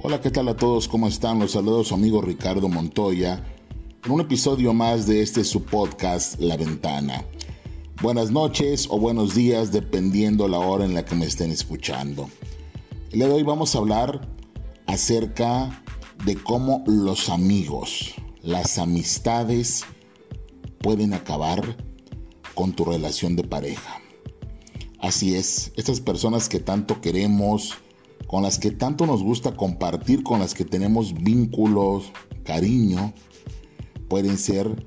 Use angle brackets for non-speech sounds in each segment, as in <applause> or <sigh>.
Hola, ¿qué tal a todos? ¿Cómo están? Los saludos su amigo Ricardo Montoya en un episodio más de este su podcast La Ventana. Buenas noches o buenos días dependiendo la hora en la que me estén escuchando. El día de hoy vamos a hablar acerca de cómo los amigos, las amistades pueden acabar con tu relación de pareja. Así es, estas personas que tanto queremos, con las que tanto nos gusta compartir, con las que tenemos vínculos, cariño, pueden ser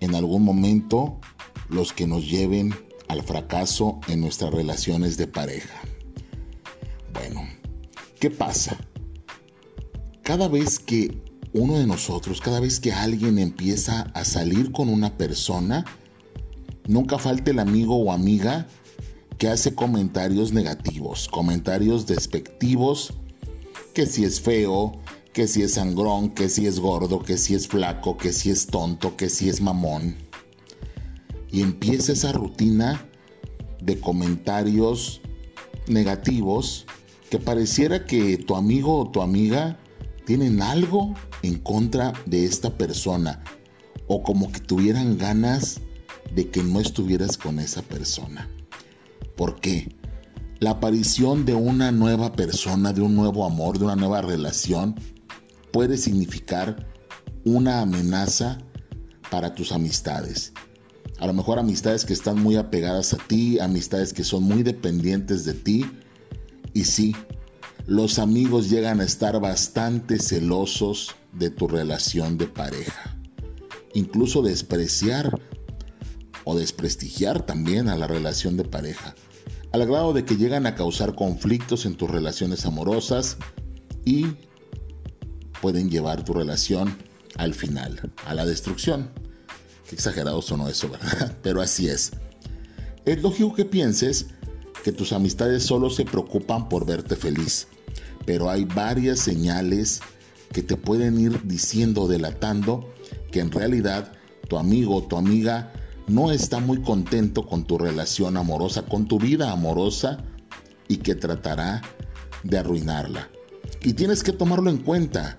en algún momento los que nos lleven al fracaso en nuestras relaciones de pareja. Bueno, ¿qué pasa? Cada vez que uno de nosotros, cada vez que alguien empieza a salir con una persona, nunca falte el amigo o amiga que hace comentarios negativos, comentarios despectivos, que si es feo, que si es sangrón, que si es gordo, que si es flaco, que si es tonto, que si es mamón. Y empieza esa rutina de comentarios negativos que pareciera que tu amigo o tu amiga tienen algo en contra de esta persona o como que tuvieran ganas de que no estuvieras con esa persona. ¿Por qué? La aparición de una nueva persona, de un nuevo amor, de una nueva relación, puede significar una amenaza para tus amistades. A lo mejor amistades que están muy apegadas a ti, amistades que son muy dependientes de ti. Y sí, los amigos llegan a estar bastante celosos de tu relación de pareja. Incluso despreciar o desprestigiar también a la relación de pareja. Al grado de que llegan a causar conflictos en tus relaciones amorosas y pueden llevar tu relación al final, a la destrucción. Qué exagerado sonó eso, ¿verdad? <laughs> Pero así es. Es lógico que pienses que tus amistades solo se preocupan por verte feliz, pero hay varias señales que te pueden ir diciendo, delatando, que en realidad tu amigo o tu amiga no está muy contento con tu relación amorosa, con tu vida amorosa y que tratará de arruinarla. Y tienes que tomarlo en cuenta.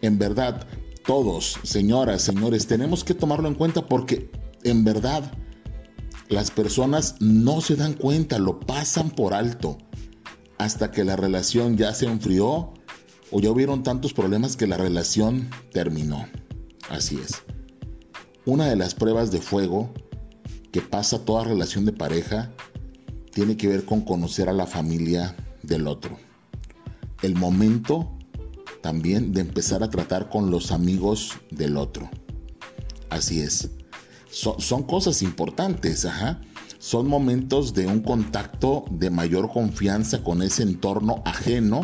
En verdad, todos, señoras, señores, tenemos que tomarlo en cuenta porque en verdad las personas no se dan cuenta, lo pasan por alto hasta que la relación ya se enfrió o ya hubieron tantos problemas que la relación terminó. Así es. Una de las pruebas de fuego que pasa toda relación de pareja tiene que ver con conocer a la familia del otro. El momento también de empezar a tratar con los amigos del otro. Así es. son cosas importantes, ajá. Son momentos de un contacto de mayor confianza con ese entorno ajeno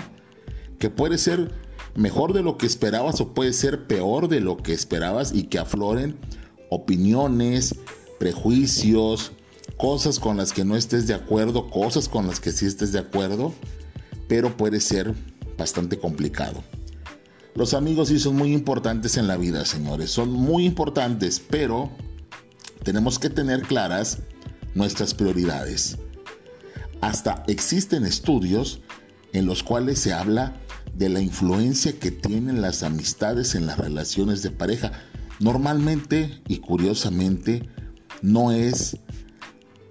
que puede ser mejor de lo que esperabas o puede ser peor de lo que esperabas y que afloren opiniones, prejuicios, cosas con las que no estés de acuerdo, cosas con las que sí estés de acuerdo, pero puede ser bastante complicado. Los amigos sí son muy importantes en la vida, señores, son muy importantes, pero tenemos que tener claras nuestras prioridades. Hasta existen estudios en los cuales se habla de la influencia que tienen las amistades en las relaciones de pareja. Normalmente y curiosamente no es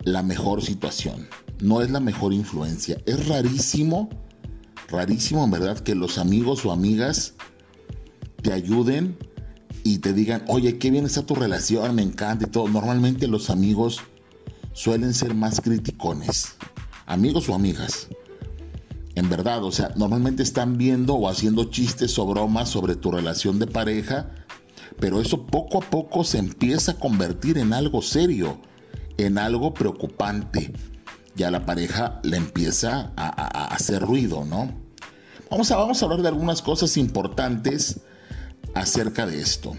la mejor situación, no es la mejor influencia. Es rarísimo, rarísimo en verdad que los amigos o amigas te ayuden y te digan, oye, qué bien está tu relación, me encanta y todo. Normalmente los amigos suelen ser más criticones, amigos o amigas. En verdad, o sea, normalmente están viendo o haciendo chistes o bromas sobre tu relación de pareja pero eso poco a poco se empieza a convertir en algo serio, en algo preocupante. Ya la pareja le empieza a, hacer ruido, ¿no? Vamos a, vamos a hablar de algunas cosas importantes acerca de esto.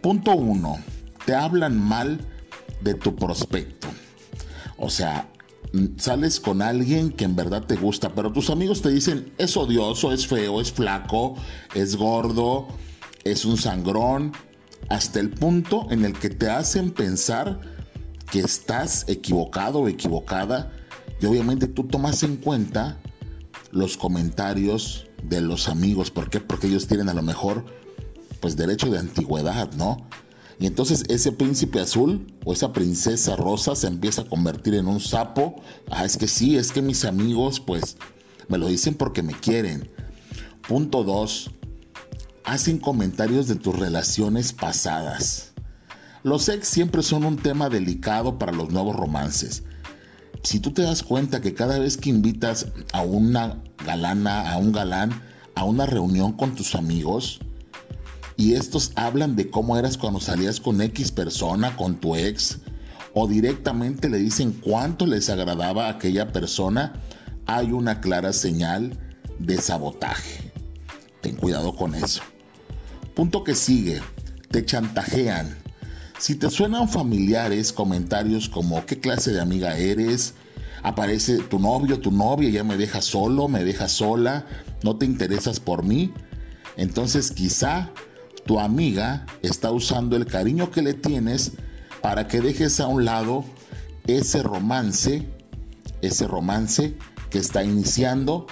Punto uno, te hablan mal de tu prospecto. O sea, sales con alguien que en verdad te gusta, pero tus amigos te dicen es odioso, es feo, es flaco, es gordo, es un sangrón, hasta el punto en el que te hacen pensar que estás equivocado o equivocada y obviamente tú tomas en cuenta los comentarios de los amigos. ¿Por qué? Porque ellos tienen a lo mejor pues derecho de antigüedad, ¿no? Y entonces ese príncipe azul o esa princesa rosa se empieza a convertir en un sapo. Ah, es que sí, es que mis amigos pues me lo dicen porque me quieren. Punto 2. Hacen comentarios de tus relaciones pasadas. Los ex siempre son un tema delicado para los nuevos romances. Si tú te das cuenta que cada vez que invitas a una galana, a un galán, a una reunión con tus amigos, y estos hablan de cómo eras cuando salías con X persona, con tu ex, o directamente le dicen cuánto les agradaba a aquella persona, hay una clara señal de sabotaje. Ten cuidado con eso. Punto que sigue, te chantajean. Si te suenan familiares comentarios como qué clase de amiga eres, aparece tu novio, tu novia ya me deja solo, me deja sola, no te interesas por mí, entonces quizá tu amiga está usando el cariño que le tienes para que dejes a un lado ese romance, ese romance que está iniciando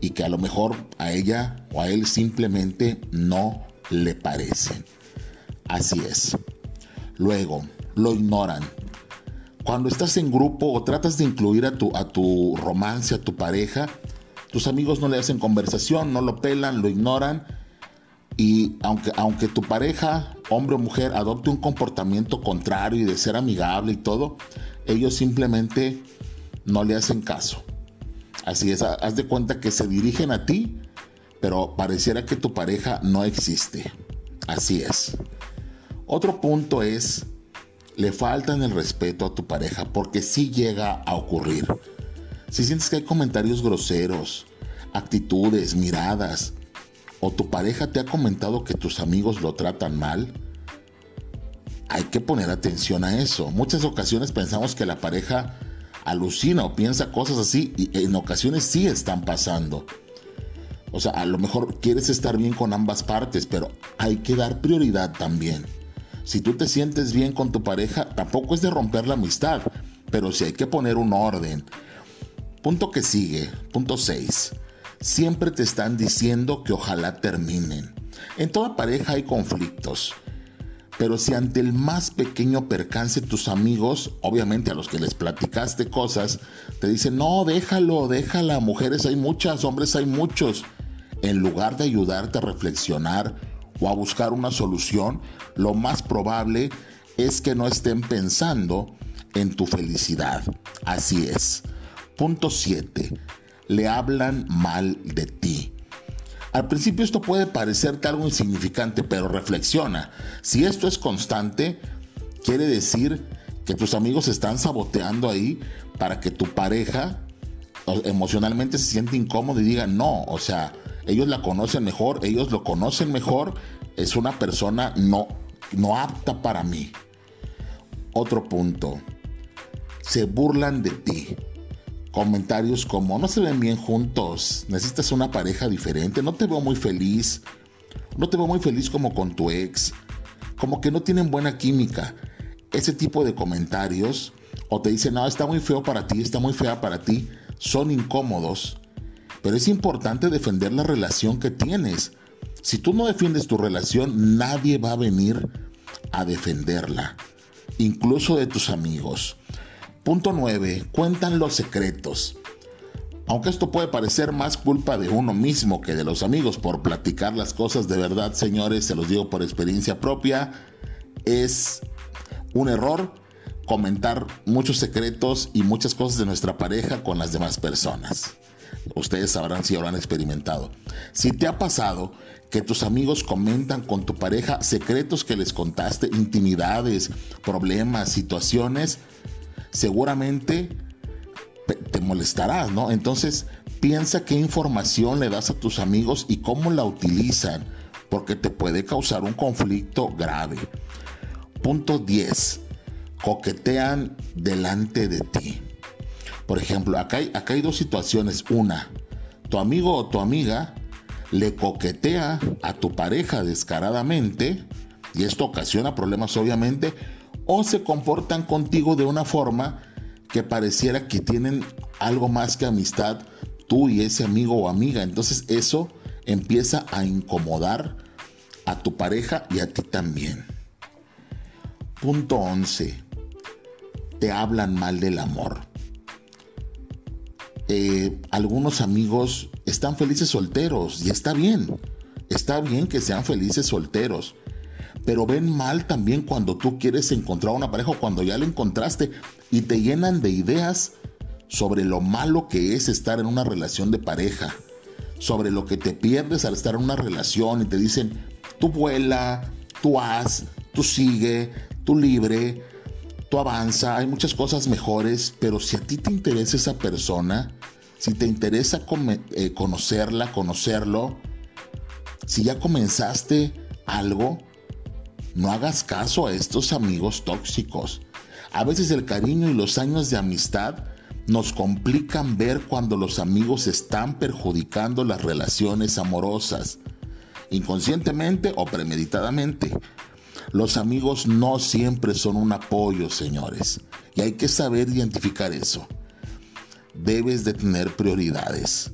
y que a lo mejor a ella o a él simplemente no le parece. Así es. Luego, lo ignoran. Cuando estás en grupo o tratas de incluir a tu, a tu romance, a tu pareja, tus amigos no le hacen conversación, no lo pelan, lo ignoran y aunque, aunque tu pareja, hombre o mujer, adopte un comportamiento contrario y de ser amigable y todo, ellos simplemente no le hacen caso. Así es, haz de cuenta que se dirigen a ti, pero pareciera que tu pareja no existe. Así es. Otro punto es, le faltan el respeto a tu pareja porque sí llega a ocurrir. Si sientes que hay comentarios groseros, actitudes, miradas, o tu pareja te ha comentado que tus amigos lo tratan mal, hay que poner atención a eso. Muchas ocasiones pensamos que la pareja alucina o piensa cosas así y en ocasiones sí están pasando. O sea, a lo mejor quieres estar bien con ambas partes, pero hay que dar prioridad también. Si tú te sientes bien con tu pareja, tampoco es de romper la amistad, pero sí hay que poner un orden. Punto que sigue, punto 6 siempre te están diciendo que ojalá terminen. En toda pareja hay conflictos. Pero si ante el más pequeño percance tus amigos, obviamente a los que les platicaste cosas, te dicen, no, déjalo, déjala, mujeres hay muchas, hombres hay muchos, en lugar de ayudarte a reflexionar o a buscar una solución, lo más probable es que no estén pensando en tu felicidad. Así es. Punto 7 le hablan mal de ti. Al principio esto puede parecerte algo insignificante, pero reflexiona. Si esto es constante, quiere decir que tus amigos están saboteando ahí para que tu pareja emocionalmente se siente incómodo y diga no, o sea, ellos la conocen mejor, ellos lo conocen mejor, es una persona no, no apta para mí. Otro punto, se burlan de ti. Comentarios como no se ven bien juntos, necesitas una pareja diferente, no te veo muy feliz, no te veo muy feliz como con tu ex, como que no tienen buena química. Ese tipo de comentarios o te dicen, no, está muy feo para ti, está muy fea para ti, son incómodos. Pero es importante defender la relación que tienes. Si tú no defiendes tu relación, nadie va a venir a defenderla, incluso de tus amigos. Punto 9. Cuentan los secretos. Aunque esto puede parecer más culpa de uno mismo que de los amigos por platicar las cosas de verdad, señores, se los digo por experiencia propia, es un error comentar muchos secretos y muchas cosas de nuestra pareja con las demás personas. Ustedes sabrán si habrán experimentado. Si te ha pasado que tus amigos comentan con tu pareja secretos que les contaste, intimidades, problemas, situaciones, seguramente te molestarás, ¿no? Entonces, piensa qué información le das a tus amigos y cómo la utilizan, porque te puede causar un conflicto grave. Punto 10. Coquetean delante de ti. Por ejemplo, acá hay, acá hay dos situaciones. Una, tu amigo o tu amiga le coquetea a tu pareja descaradamente, y esto ocasiona problemas obviamente, o se comportan contigo de una forma que pareciera que tienen algo más que amistad tú y ese amigo o amiga. Entonces eso empieza a incomodar a tu pareja y a ti también. Punto 11. Te hablan mal del amor. Eh, algunos amigos están felices solteros y está bien. Está bien que sean felices solteros. Pero ven mal también cuando tú quieres encontrar una pareja o cuando ya la encontraste y te llenan de ideas sobre lo malo que es estar en una relación de pareja, sobre lo que te pierdes al estar en una relación y te dicen, tú vuela, tú haz, tú sigue, tú libre, tú avanza, hay muchas cosas mejores, pero si a ti te interesa esa persona, si te interesa eh, conocerla, conocerlo, si ya comenzaste algo, no hagas caso a estos amigos tóxicos. A veces el cariño y los años de amistad nos complican ver cuando los amigos están perjudicando las relaciones amorosas, inconscientemente o premeditadamente. Los amigos no siempre son un apoyo, señores, y hay que saber identificar eso. Debes de tener prioridades.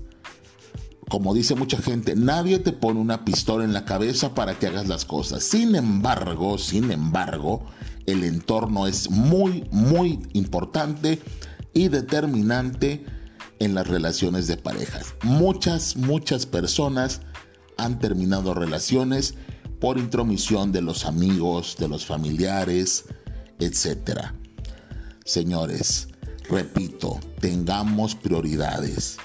Como dice mucha gente, nadie te pone una pistola en la cabeza para que hagas las cosas. Sin embargo, sin embargo, el entorno es muy, muy importante y determinante en las relaciones de parejas. Muchas, muchas personas han terminado relaciones por intromisión de los amigos, de los familiares, etc. Señores, repito, tengamos prioridades.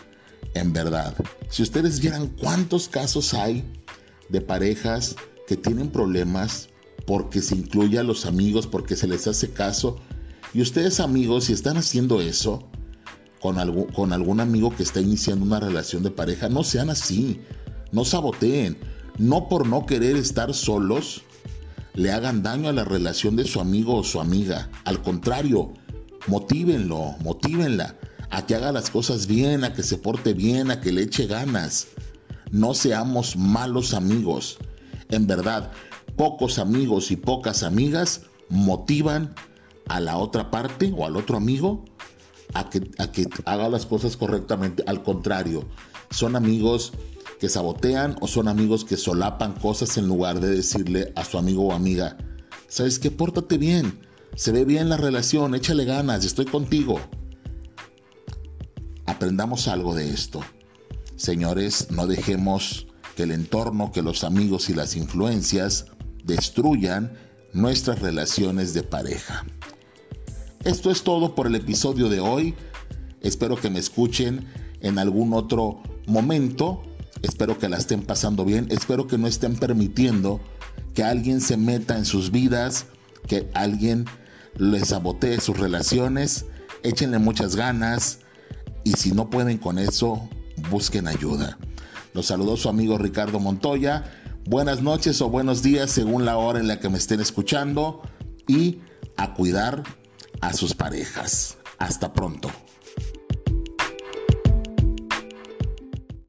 En verdad, si ustedes vieran cuántos casos hay de parejas que tienen problemas porque se incluye a los amigos, porque se les hace caso, y ustedes amigos, si están haciendo eso con, con algún amigo que está iniciando una relación de pareja, no sean así, no saboteen, no por no querer estar solos, le hagan daño a la relación de su amigo o su amiga. Al contrario, motívenlo, motívenla a que haga las cosas bien, a que se porte bien, a que le eche ganas. No seamos malos amigos. En verdad, pocos amigos y pocas amigas motivan a la otra parte o al otro amigo a que, a que haga las cosas correctamente. Al contrario, son amigos que sabotean o son amigos que solapan cosas en lugar de decirle a su amigo o amiga, ¿sabes qué? Pórtate bien, se ve bien la relación, échale ganas, estoy contigo. Aprendamos algo de esto. Señores, no dejemos que el entorno, que los amigos y las influencias destruyan nuestras relaciones de pareja. Esto es todo por el episodio de hoy. Espero que me escuchen en algún otro momento. Espero que la estén pasando bien. Espero que no estén permitiendo que alguien se meta en sus vidas, que alguien les sabotee sus relaciones. Échenle muchas ganas y si no pueden con eso, busquen ayuda. Los saludo su amigo Ricardo Montoya. Buenas noches o buenos días según la hora en la que me estén escuchando y a cuidar a sus parejas. Hasta pronto.